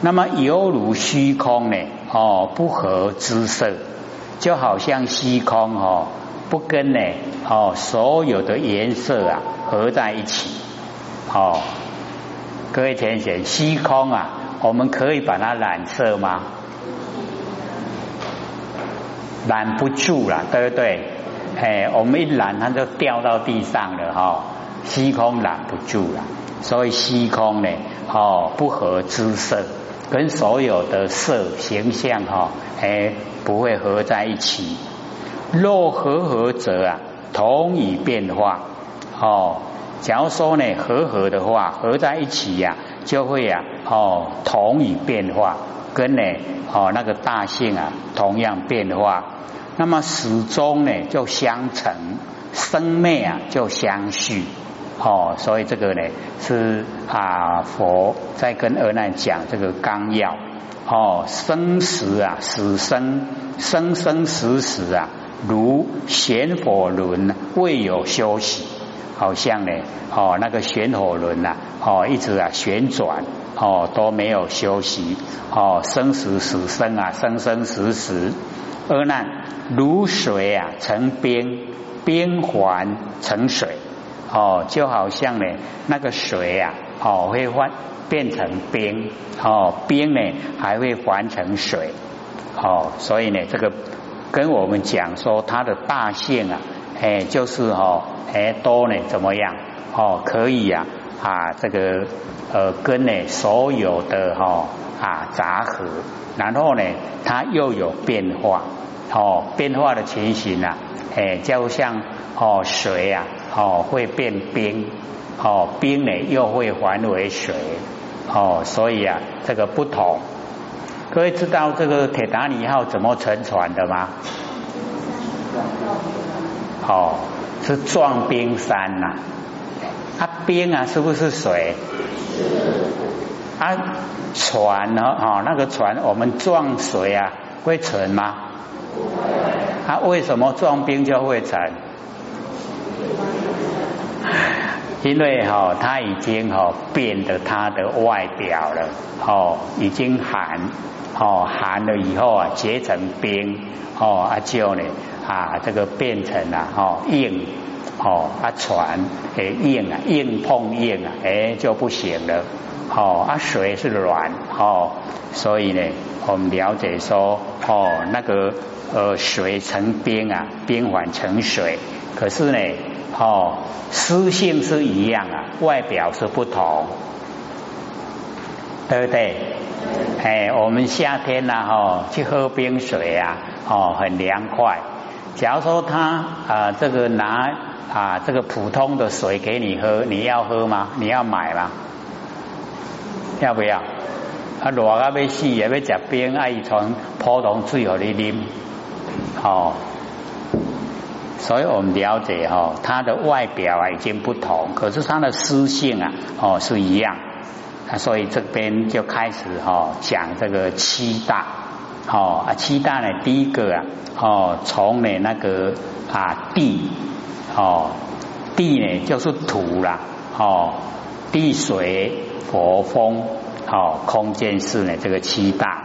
那么犹如虚空呢，哦，不合之色，就好像虚空哦，不跟呢，哦，所有的颜色啊合在一起，哦，各位浅显，虚空啊，我们可以把它染色吗？染不住了，对不对？哎，我们一染，它就掉到地上了哈。虚空染不住了，所以虚空呢，哦，不合之色，跟所有的色形象哈，哎，不会合在一起。若合合则啊，同以变化。哦，假如说呢，合合的话，合在一起呀，就会呀，哦，同以变化，跟呢，哦，那个大性啊，同样变化。那么始终呢就相成，生灭啊就相续，哦，所以这个呢是啊佛在跟阿难讲这个纲要，哦，生死啊死生生生死死啊，如旋火轮未有休息，好像呢哦那个旋火轮呐哦一直啊旋转哦都没有休息。哦生死死生啊生生死死。阿难，如水啊成冰，冰还成水，哦，就好像呢那个水啊，哦会换变成冰，哦冰呢还会还成水，哦，所以呢这个跟我们讲说它的大性啊，哎就是哦哎多呢怎么样，哦可以呀啊这个呃跟呢所有的哈啊杂合。然后呢，它又有变化，哦，变化的情形啊，哎，就像哦水啊，哦会变冰，哦冰呢又会还为水，哦，所以啊这个不同。各位知道这个铁达尼号怎么沉船的吗？哦，是撞冰山呐，啊冰啊是不是水？啊，船呢？哦，那个船我们撞水啊，会沉吗？它为什么撞冰就会沉？因为哈，它已经哈变得它的外表了，哦，已经寒，哦寒了以后啊结成冰，哦啊就呢啊这个变成了哦硬，哦啊船诶硬啊硬碰硬啊诶就不行了。哦，啊，水是软哦，所以呢，我们了解说哦，那个呃，水成冰啊，冰缓成水，可是呢，哦，湿性是一样啊，外表是不同，对不对？哎，我们夏天呢，哦，去喝冰水啊，哦，很凉快。假如说他啊，这个拿啊，这个普通的水给你喝，你要喝吗？你要买吗？要不要？啊，热啊要死，也要食冰，爱从普通水和你啉。哦，所以我们了解哈，它的外表啊已经不同，可是它的私性啊哦是一样。所以这边就开始哈讲这个七大。哦啊，七大呢，第一个啊哦，从呢那个啊地哦地呢就是土啦哦地水。佛风哦，空间是呢，这个七大，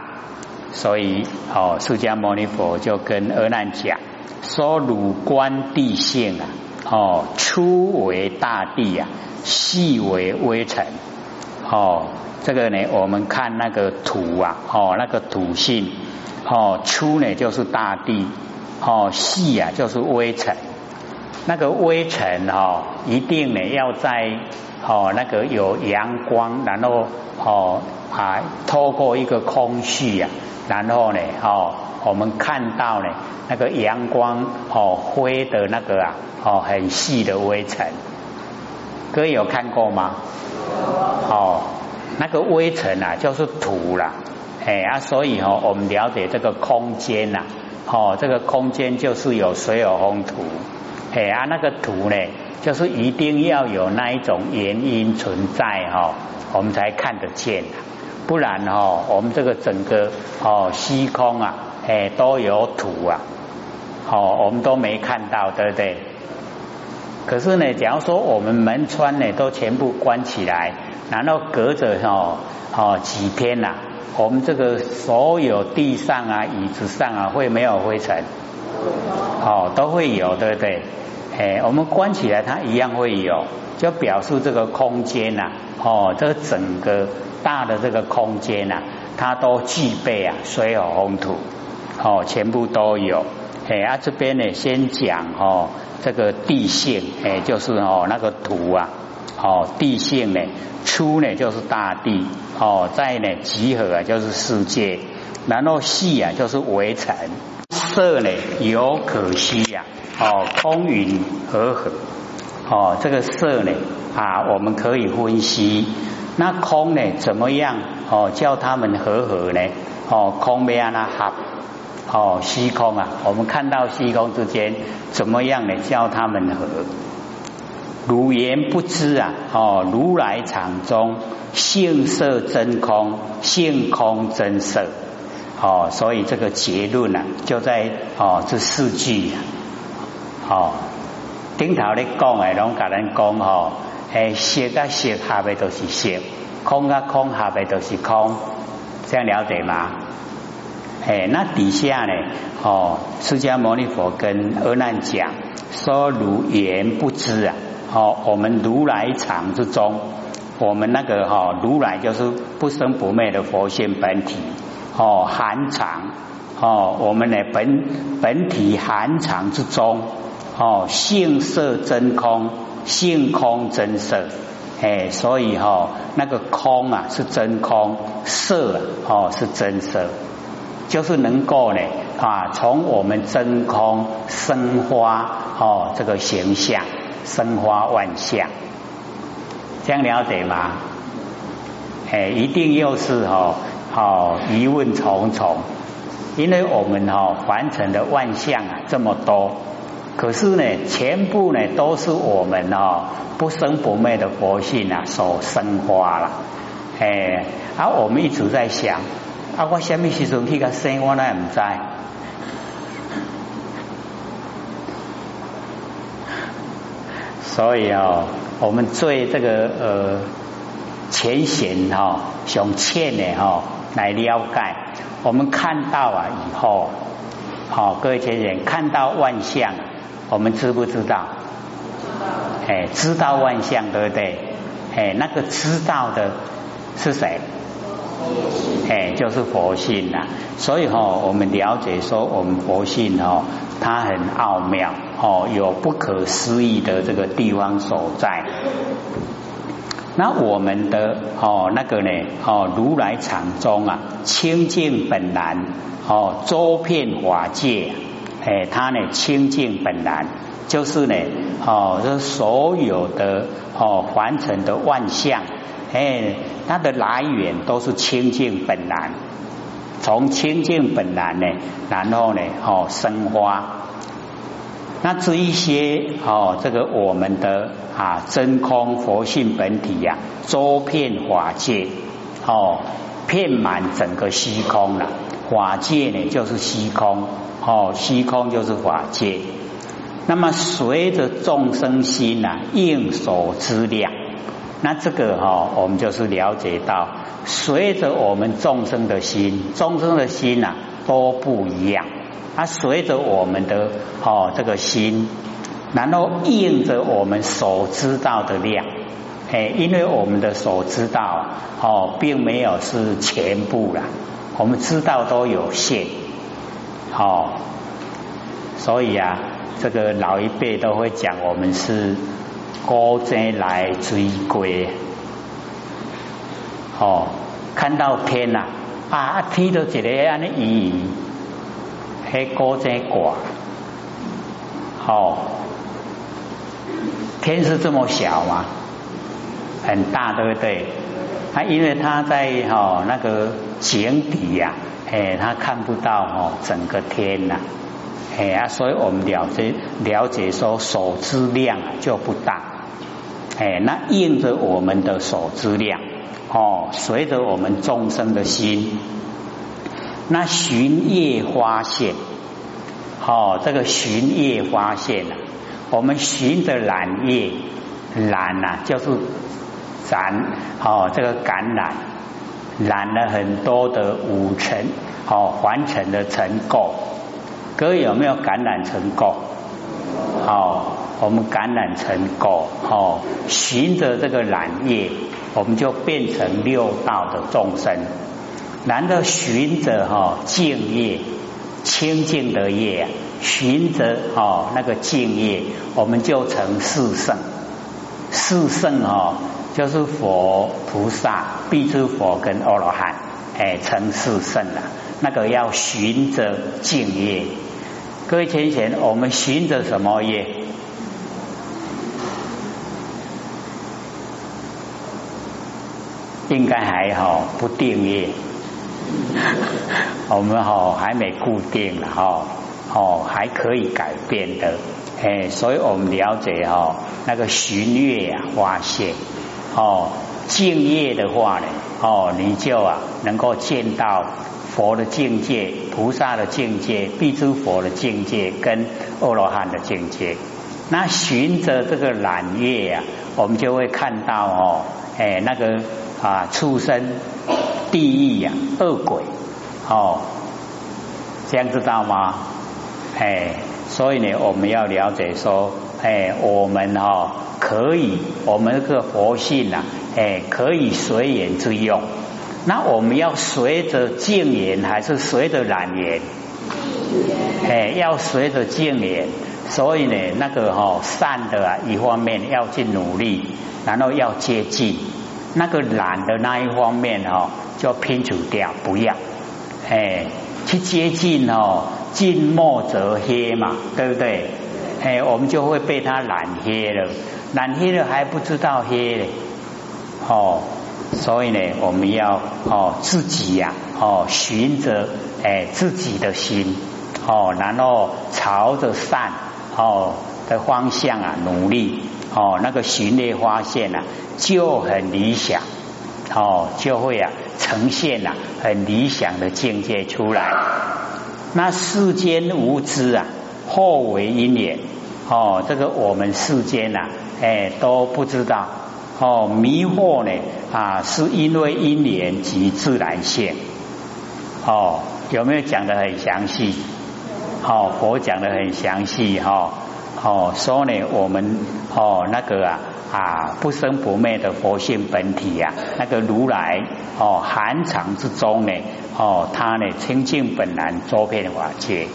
所以哦，释迦牟尼佛就跟阿难讲，说汝观地性啊，哦，粗为大地啊，细为微尘，哦，这个呢，我们看那个土啊，哦，那个土性，哦，粗呢就是大地，哦，细啊就是微尘，那个微尘哦，一定呢要在。哦，那个有阳光，然后哦啊，透过一个空隙呀，然后呢，哦，我们看到呢，那个阳光哦灰的那个啊，哦很细的微尘，各位有看过吗？哦，那个微尘啊，就是土啦，哎啊，所以哦，我们了解这个空间呐，哦，这个空间就是有水有风土，哎啊，那个土呢？就是一定要有那一种原因存在哈，我们才看得见，不然哈，我们这个整个哦虚空啊，哎都有土啊，好，我们都没看到，对不对？可是呢，假如说我们门窗呢都全部关起来，然后隔着哦哦几天呐，我们这个所有地上啊、椅子上啊，会没有灰尘？哦，都会有，对不对？哎，我们关起来，它一样会有，就表示这个空间呐，哦，这个整个大的这个空间呐，它都具备啊，水火风土，哦，全部都有。哎，啊，这边呢，先讲哦，这个地性，哎，就是哦那个土啊，哦，地性呢，粗呢就是大地，哦，再呢集合啊就是世界，然后细啊就是围城，色呢有可惜呀。哦，空云和合，哦，这个色呢啊，我们可以分析。那空呢，怎么样？哦，叫他们和合呢？哦，空没安那合，哦，虚空啊，我们看到虚空之间怎么样呢？叫他们和。如言不知啊，哦，如来场中性色真空，性空真色。哦，所以这个结论呢，就在哦这四句。哦，顶头咧讲诶，拢甲咱讲吼，诶，色甲色下边都是色，空甲空下边都是空，这样了解吗？诶，那底下呢？哦，释迦牟尼佛跟阿难讲说，如言不知啊！哦，我们如来藏之中，我们那个哈如来就是不生不灭的佛性本体，哦，含藏哦，我们的本本体含藏之中。哦，性色真空，性空真色，哎，所以哈，那个空啊是真空，色哦是真色，就是能够呢啊，从我们真空生花哦这个形象，生花万象，这样了解吗？哎，一定又是哦，哦疑问重重，因为我们哈凡尘的万象啊这么多。可是呢，全部呢都是我们哦不生不灭的佛性啊所生花了，哎，而我们一直在想，啊，我什么时阵去个生，我那也唔知。所以哦，我们最这个呃浅显哈，想浅的哈来了解，我们看到啊以后，好，各位浅显看到万象。我们知不知道？哎，知道万象，对不对？哎，那个知道的是谁？哎，就是佛性呐。所以哈，我们了解说，我们佛性哦，它很奥妙哦，有不可思议的这个地方所在。那我们的哦，那个呢哦，如来场中啊，清净本然哦，周遍法界。哎，它呢清净本来就是呢，哦，这所有的哦凡尘的万象，哎，它的来源都是清净本来，从清净本来呢，然后呢，哦生花。那这一些哦，这个我们的啊真空佛性本体呀，周遍法界，哦，遍满整个虚空了。法界呢，就是虚空。哦，虚空就是法界。那么随着众生心呐应所知量，那这个哈，我们就是了解到，随着我们众生的心，众生的心呐都不一样。它随着我们的哦这个心，然后应着我们所知道的量。哎，因为我们的所知道哦，并没有是全部啦，我们知道都有限。哦，所以啊，这个老一辈都会讲，我们是高僧来追归。哦，看到天呐，啊，天都一个安尼移，迄高僧挂。哦，天是这么小吗？很大，对不对？他因为他在哈那个井底呀。哎，他看不到哦，整个天呐，哎啊，所以我们了解了解说，手之量就不大，哎，那应着我们的手之量哦，随着我们众生的心，那寻叶发现，哦，这个寻叶发现啊，我们寻着蓝叶，蓝呐就是咱哦这个橄榄。染了很多的五尘，哦，凡尘的尘垢。各位有没有感染成垢？好，我们感染成垢，哦，循着这个染业，我们就变成六道的众生。然后循着哈净业，清净的业，循着哦那个净业，我们就成四圣。四圣哦，就是佛菩萨、必知佛跟阿罗汉，哎，成四圣了。那个要循着净业。各位先贤，我们循着什么业？应该还好，不定业。我们哈还没固定了哈，哦还可以改变的，哎，所以我们了解哈那个巡月啊发现哦敬业的话呢，哦你就啊能够见到。佛的境界、菩萨的境界、必诸佛的境界跟阿罗汉的境界，那循着这个揽月呀，我们就会看到哦，哎，那个啊，畜生、地狱呀、恶鬼哦，这样知道吗？哎，所以呢，我们要了解说，哎，我们哈可以，我们这个佛性呐，哎，可以随缘之用。那我们要随着静缘还是随着染缘？哎，要随着静缘，所以呢，那个哈善的啊一方面要去努力，然后要接近那个懒的那一方面哈，就拼除掉，不要哎去接近哦，近墨则黑嘛，对不对？哎，我们就会被它染黑了，染黑了还不知道黑嘞，哦。所以呢，我们要哦自己呀哦循着哎自己的心哦，然后朝着善哦的方向啊努力哦，那个循列发现啊就很理想哦，就会啊呈现啊很理想的境界出来。那世间无知啊，后为因缘哦，这个我们世间呐哎都不知道。哦，迷惑呢啊，是因为因缘及自然性。哦，有没有讲的很详细？哦，佛讲的很详细哈。哦，说呢，我们哦那个啊啊不生不灭的佛性本体呀，那个如来哦寒藏之中呢，哦他呢清净本然周遍法界。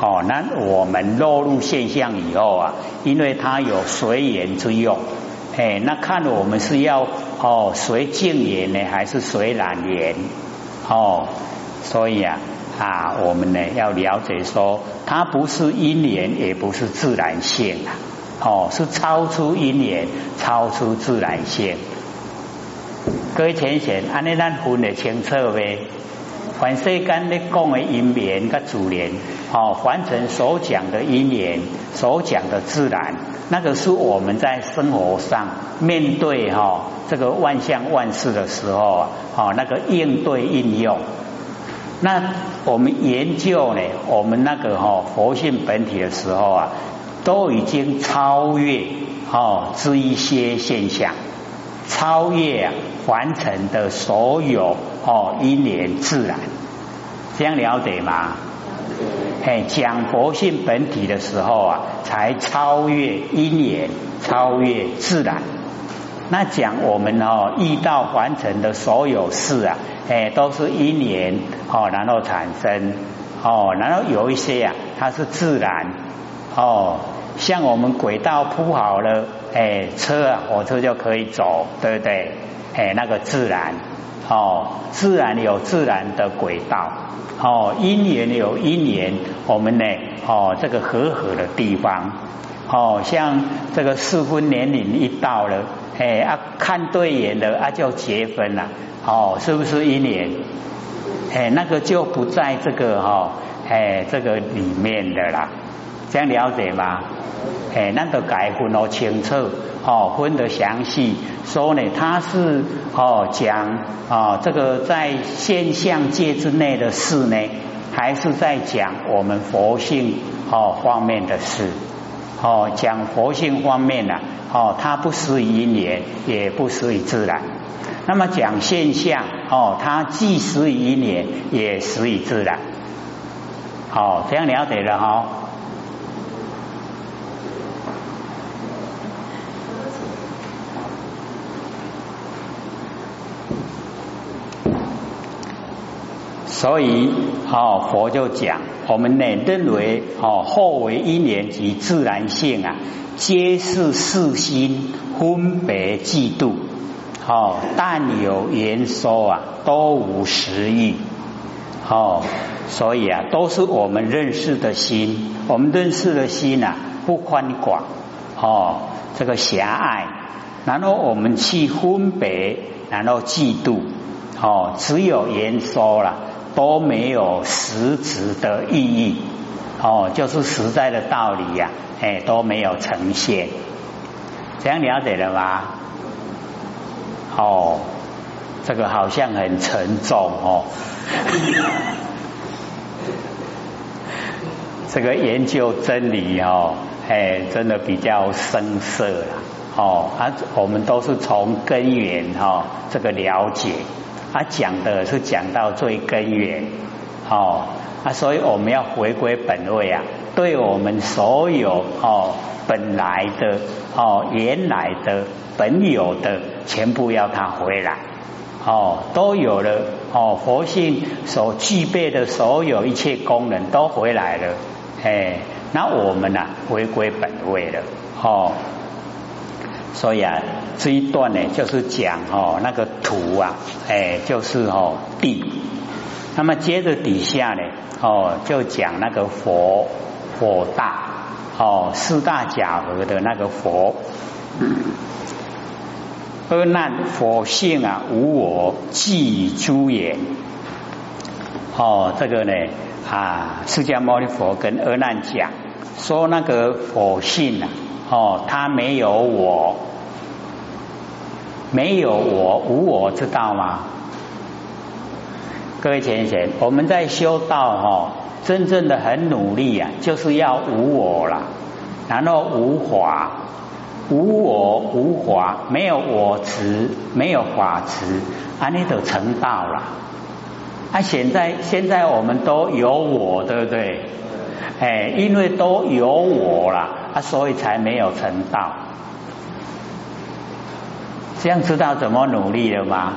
哦，那我们落入现象以后啊，因为它有随缘之用。哎，那看我们是要哦随净缘呢，还是随染缘？哦，所以啊啊，我们呢要了解说，它不是因缘，也不是自然性啊，哦，是超出因缘，超出自然性。各位浅显，安尼咱分得清楚呗。凡世间咧讲的因缘跟自然，哦，凡尘所讲的因缘，所讲的自然。那个是我们在生活上面对哈这个万象万事的时候啊，好那个应对应用。那我们研究呢，我们那个哈佛性本体的时候啊，都已经超越哦这一些现象，超越啊凡尘的所有哦因缘自然，这样了解吗？哎，讲佛性本体的时候啊，才超越因缘，超越自然。那讲我们哦遇到凡尘的所有事啊，哎，都是因缘哦，然后产生哦，然后有一些啊，它是自然哦，像我们轨道铺好了，哎，车啊，火车就可以走，对不对？哎，那个自然哦，自然有自然的轨道。哦，因缘有因缘，我们呢，哦，这个和合的地方，哦，像这个适婚年龄一到了，哎啊，看对眼了啊，就结婚了，哦，是不是因缘？哎，那个就不在这个哈，哎，这个里面的啦，这样了解吗？哎，那个改分哦清楚，哦分得详细，说呢，他是哦讲啊这个在现象界之内的事呢，还是在讲我们佛性哦方面的事？哦，讲佛性方面呢，哦，它不失于因缘，也不失于自然。那么讲现象哦，它既失于因缘，也失于自然。好，这样了解了哈。所以，哦，佛就讲，我们呢认为，哦，后为因缘及自然性啊，皆是世心分别嫉妒，哦，但有言说啊，都无实义，哦，所以啊，都是我们认识的心，我们认识的心啊，不宽广，哦，这个狭隘，然后我们去分别，然后嫉妒，哦，只有言说了。都没有实质的意义哦，就是实在的道理呀，哎都没有呈现，这样了解了吗？哦，这个好像很沉重哦，这个研究真理哦，哎真的比较深涩了哦，啊我们都是从根源哈这个了解。他讲的是讲到最根源，哦，啊，所以我们要回归本位啊，对我们所有哦本来的哦原来的本有的全部要它回来，哦，都有了哦佛性所具备的所有一切功能都回来了，哎，那我们呢回归本位了，哦。所以啊，这一段呢，就是讲哦那个土啊，哎，就是哦地。那么接着底下呢，哦就讲那个佛佛大哦四大假合的那个佛。阿难佛性啊无我，即诸言。哦，这个呢啊，释迦牟尼佛跟阿难讲说那个佛性啊，哦，他没有我。没有我，无我知道吗？各位贤贤，我们在修道哈，真正的很努力啊，就是要无我了，然后无法，无我无法，没有我执，没有法执，啊，你都成道了。啊，现在现在我们都有我，对不对？哎，因为都有我了，啊，所以才没有成道。这样知道怎么努力了吗？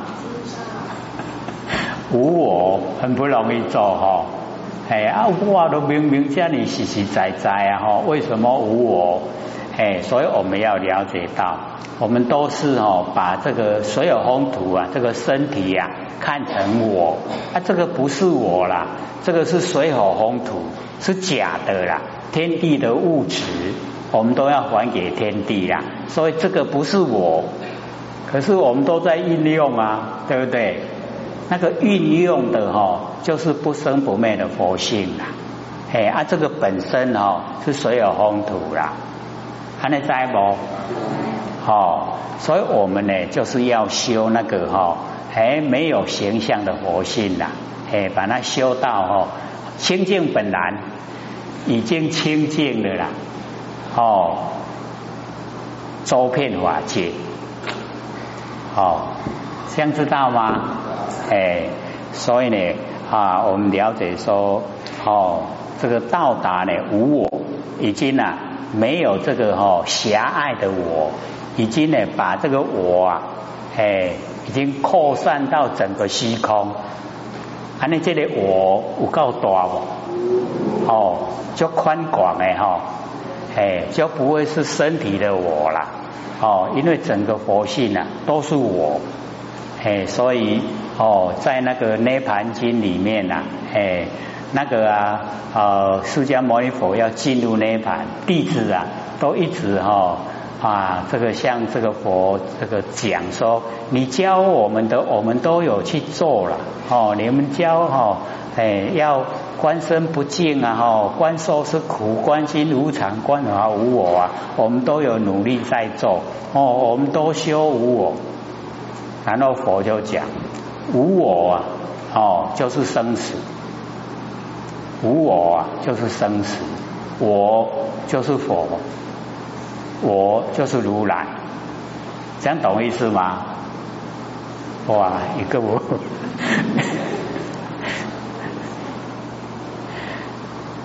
无我很不容易做哈，哎啊，我都明明叫你实实在在啊哈，为什么无我？哎，所以我们要了解到，我们都是哦，把这个所有风土啊，这个身体呀，看成我，啊，这个不是我啦，这个是水火风土，是假的啦，天地的物质，我们都要还给天地啦，所以这个不是我。可是我们都在运用啊，对不对？那个运用的哈，就是不生不灭的佛性啦。哎啊，这个本身哈是水有风土啦，还能在不？好，所以我们呢就是要修那个哈，哎没有形象的佛性啦，哎把它修到哈清净本来已经清净了啦，哦，周遍法界。哦，这样知道吗？哎，所以呢，啊，我们了解说，哦，这个到达呢无我，已经呢没有这个哈狭隘的我，已经呢把这个我啊，哎，已经扩散到整个虚空。啊，你这里我有够大不？哦，就宽广的哈，哎，就不会是身体的我啦。哦，因为整个佛性啊都是我，哎，所以哦，在那个《涅盘经》里面呐，哎，那个啊，呃，释迦牟尼佛要进入涅盘，弟子啊都一直哈啊，这个向这个佛这个讲说，你教我们的，我们都有去做了，哦，你们教哈，哎，要。观身不净啊，哈！观受是苦，观心无常，观法无我啊。我们都有努力在做哦，我们都修无我。然后佛就讲，无我啊，哦，就是生死。无我啊，就是生死。我就是佛，我就是如来。这样懂意思吗？哇，一个我。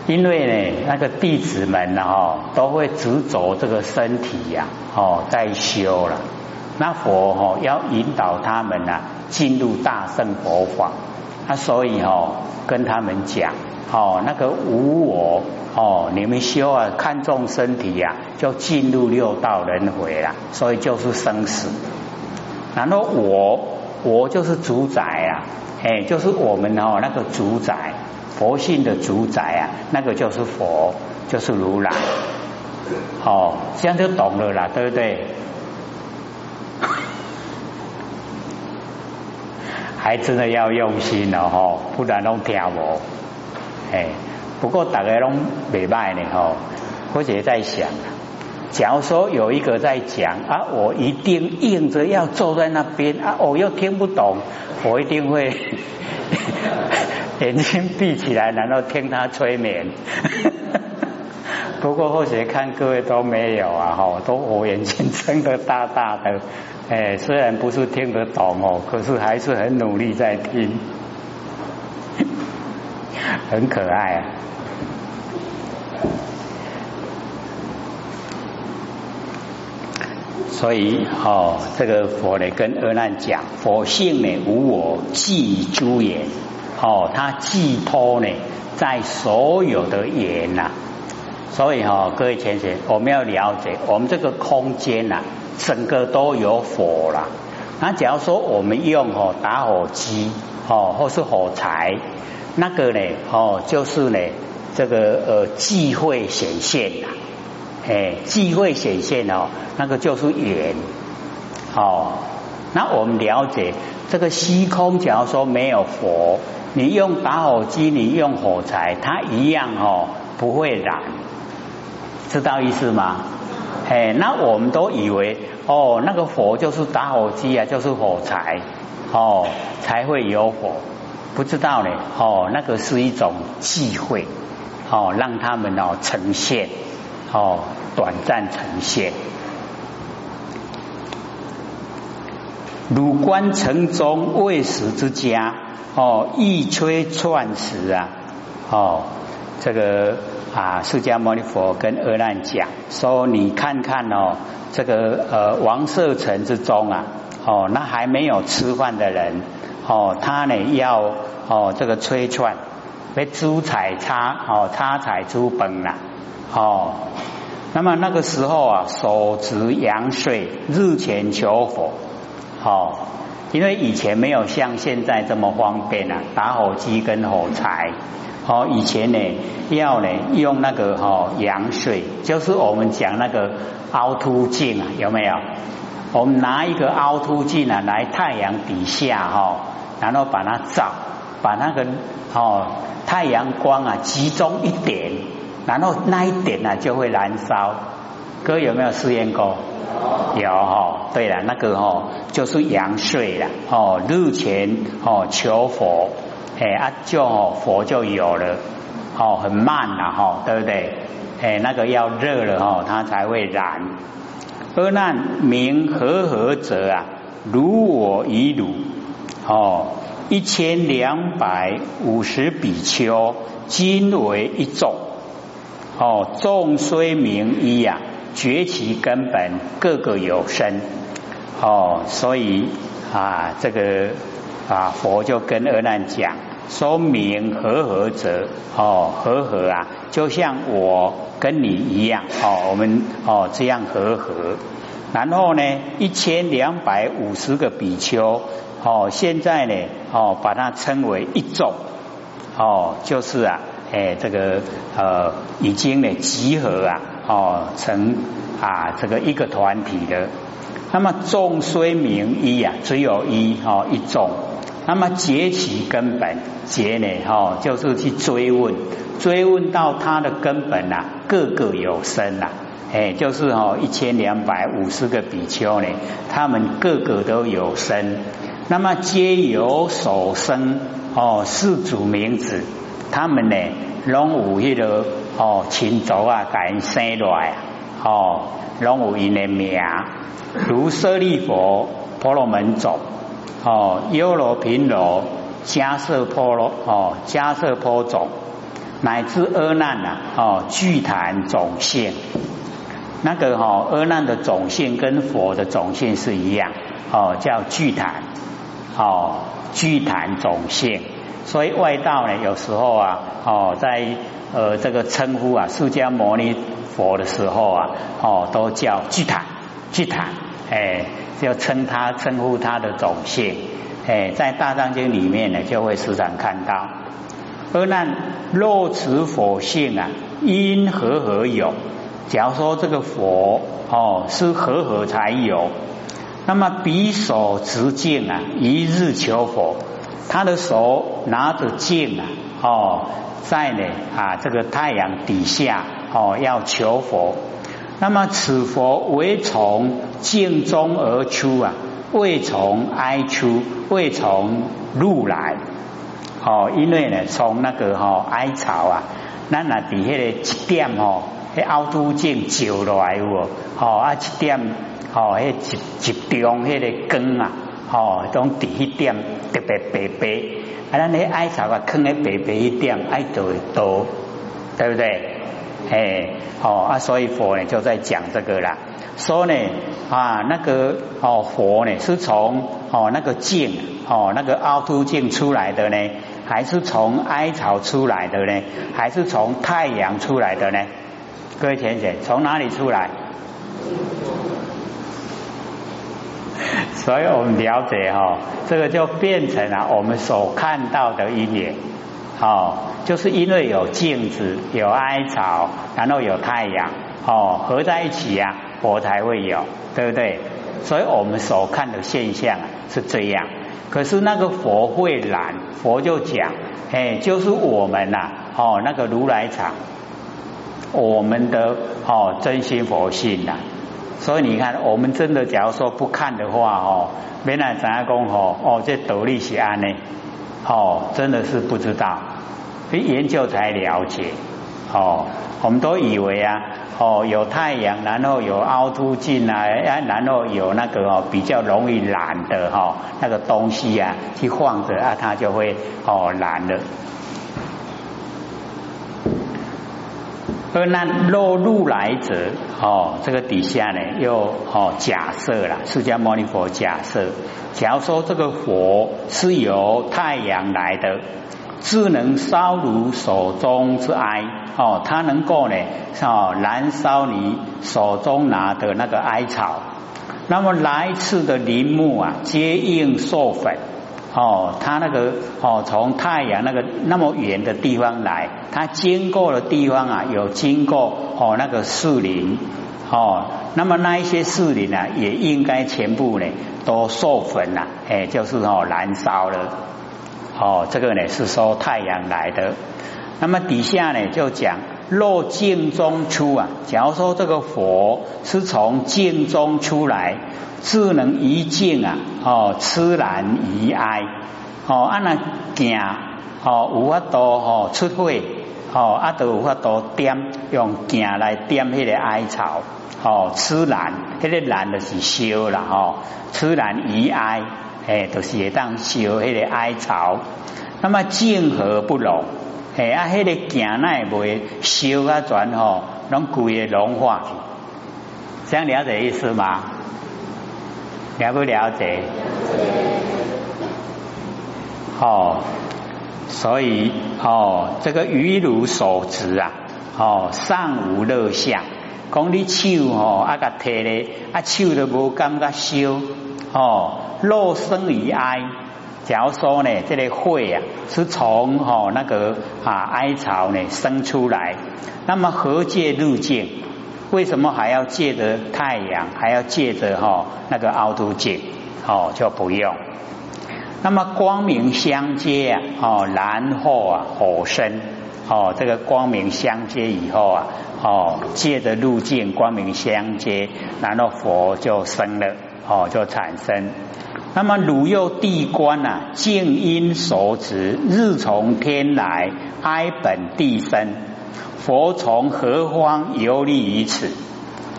因为呢，那个弟子们呢，哈，都会执着这个身体呀，哦，在修了。那佛哈要引导他们呢，进入大圣佛法。他所以哈跟他们讲，哦，那个无我，哦，你们修啊，看重身体呀，就进入六道轮回了。所以就是生死。然后我，我就是主宰啊，哎，就是我们哦那个主宰。佛性的主宰啊，那个就是佛，就是如来。哦，这样就懂了啦，对不对？还真的要用心了哈，不然拢听无。哎，不过大家拢未歹呢哈。或者在想，假如说有一个在讲啊，我一定硬着要坐在那边啊，我又听不懂，我一定会。眼睛闭起来，然后听他催眠。不过或许看各位都没有啊，哈，都我眼睛睁得大大的。哎，虽然不是听得懂哦，可是还是很努力在听，很可爱啊。所以哦，这个佛呢跟阿难讲，佛性呢无我，即诸言。哦，它寄托呢在所有的缘呐，所以哈，各位前学，我们要了解，我们这个空间呐，整个都有火了。那假如说我们用哦打火机哦，或是火柴，那个呢哦，就是呢这个呃忌讳显现呐，哎，忌讳显现哦，那个就是缘哦。那我们了解这个虚空，假如说没有佛。你用打火机，你用火柴，它一样哦，不会燃，知道意思吗？哎，那我们都以为哦，那个火就是打火机啊，就是火柴哦，才会有火，不知道呢哦，那个是一种忌讳哦，让他们哦呈现哦，短暂呈现。汝观城中未死之家。哦，一吹串时啊，哦，这个啊，释迦牟尼佛跟阿难讲说，你看看哦，这个呃王舍城之中啊，哦，那还没有吃饭的人，哦，他呢要哦这个吹串，被珠彩插哦插彩珠崩了，哦，那么那个时候啊，手执羊水，日前求佛，哦。因为以前没有像现在这么方便啊，打火机跟火柴。哦，以前呢要呢用那个哈阳水，就是我们讲那个凹凸镜啊，有没有？我们拿一个凹凸镜啊来太阳底下哈，然后把它照，把那个哦太阳光啊集中一点，然后那一点呢就会燃烧。哥有没有试验过？有哈，对了，那个哈就是阳睡了哦，日前哦求佛，哎啊就佛就有了哦，很慢了哈，对不对？哎，那个要热了哈，它才会燃。阿难名和合者啊，如我已汝哦，一千两百五十比丘，今为一众哦，众虽名一呀。崛起根本各个有生哦，所以啊，这个啊佛就跟阿难讲，说明和合者哦，和合啊，就像我跟你一样哦，我们哦这样和合。然后呢，一千两百五十个比丘哦，现在呢哦，把它称为一众哦，就是啊，哎，这个呃，已经呢集合啊。哦，成啊，这个一个团体的。那么众虽名一呀，只有一哦一众。那么结其根本，结呢哦，就是去追问，追问到它的根本呐，个个有生呐，哎，就是哦一千两百五十个比丘呢，他们个个都有生。那么皆有所生哦，四祖名字，他们呢，拢有迄个。哦，亲族啊，甲因生落来，哦，拢有因的名，如舍利佛、婆罗门种，哦，优罗频罗迦瑟婆罗哦，迦瑟婆种乃至阿难呐哦，具坛种姓，那个哈阿难的种姓跟佛的种姓是一样哦，叫具坛哦，具坛种姓。所以外道呢，有时候啊哦，在呃这个称呼啊释迦牟尼佛的时候啊哦，都叫具坛具坛哎，就称他称呼他的种姓。哎，在大藏经里面呢，就会时常看到。而那若持佛性啊，因何何有？假如说这个佛哦是何何才有？那么彼手持镜啊，一日求佛，他的手拿着镜啊，哦，在呢啊这个太阳底下哦要求佛。那么此佛为从镜中而出啊。未从哀出，未从入来，哦，因为呢，从那个哈哀巢啊，咱那底下的一点哦，迄凹凸镜照落来有哦，啊一点哦，迄集集中迄个光啊，哦，种底一点特别白白，咱迄哀巢啊，坑喺白白一点，爱就会多，对不对？哎，哦啊，所以佛呢就在讲这个啦。说呢啊，那个哦佛呢是从哦那个镜哦那个凹凸镜出来的呢，还是从艾草出来的呢？还是从太阳出来的呢？各位浅浅，从哪里出来？所以我们了解哈，这个就变成了我们所看到的一点哦，就是因为有镜子、有哀草，然后有太阳哦，合在一起呀。佛才会有，对不对？所以我们所看的现象是这样。可是那个佛会懒，佛就讲，哎，就是我们呐，哦，那个如来藏，我们的哦真心佛性呐。所以你看，我们真的假如说不看的话，哦，原来怎样讲？哦，哦，这斗笠是安呢？哦，真的是不知道，研究才了解。哦，我们都以为啊。哦，有太阳，然后有凹凸镜啊，然后有那个哦比较容易蓝的哈那个东西啊，去晃着啊，它就会哦蓝了。而那若入来者哦，这个底下呢又哦假设了释迦牟尼佛假设，假如说这个火是由太阳来的。智能烧如手中之哀哦，它能够呢哦燃烧你手中拿的那个艾草。那么来次的林木啊，皆应授粉哦。它那个哦，从太阳那个那么远的地方来，它经过的地方啊，有经过哦那个树林哦。那么那一些树林啊，也应该全部呢都授粉了，哎，就是哦燃烧了。哦，这个呢是说太阳来的，那么底下呢就讲若镜中出啊，假如说这个佛是从镜中出来，智能一镜啊，哦，痴然疑哀，哦，按那行，哦，有法度哦出火，哦，啊都有法度点用行来点迄个哀草，哦，痴然，迄个然就是烧了，哦，痴然疑哀。哎，都是会当烧迄个哀草，那么静和不融，哎啊，迄个镜奈会烧啊转吼，拢规个融化去，这样了解意思吗？了不了解？哦，所以哦，这个鱼如手执啊，哦，上无乐下，讲你手吼啊个摕咧，啊手都无感觉烧，哦。肉生于哀，假如说呢，这个火啊是从哈那个啊哀巢呢生出来，那么何借入镜？为什么还要借着太阳，还要借着哈那个凹凸镜？哦，就不用。那么光明相接啊，哦，然后啊火生，哦，这个光明相接以后啊，哦，借着路径光明相接，然后佛就生了，哦，就产生。那么汝又地观啊，静因所持，日从天来，哀本地生，佛从何方游历于此？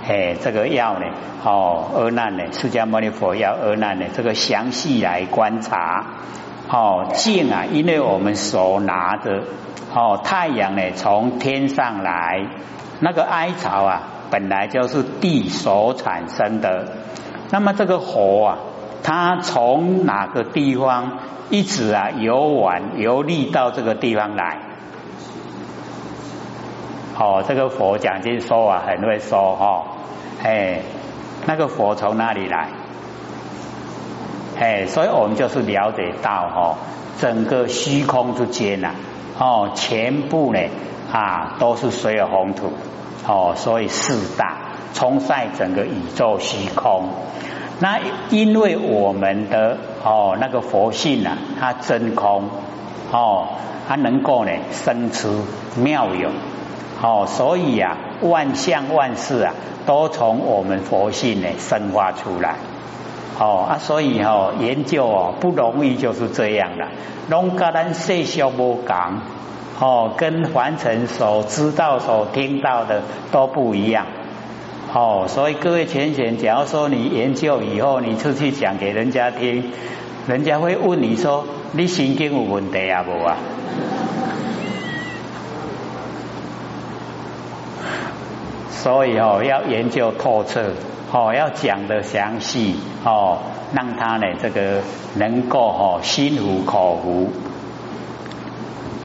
哎，这个要呢，哦，阿难呢，释迦牟尼佛要阿难呢，这个详细来观察，哦，静啊，因为我们手拿着，哦，太阳呢从天上来，那个哀巢啊，本来就是地所产生的，那么这个火啊，他从哪个地方一直啊游玩游历到这个地方来？哦，这个佛讲经说啊，很会说哈，哎，那个佛从哪里来？哎，所以我们就是了解到哈，整个虚空之间呐，哦，全部呢啊都是水有红土，哦，所以四大冲晒整个宇宙虚空。那因为我们的哦那个佛性啊，它真空，哦，它能够呢生出妙有。哦，所以啊，万象万事啊，都从我们佛性呢生发出来。哦啊，所以哦，研究哦不容易，就是这样的。龙格兰世小无讲，哦，跟凡尘所知道、所听到的都不一样。哦，所以各位浅浅，假如说你研究以后，你出去讲给人家听，人家会问你说：你心经有问题啊？无啊？所以哦，要研究透彻，哦，要讲的详细，哦，让他呢这个能够哦心服口服。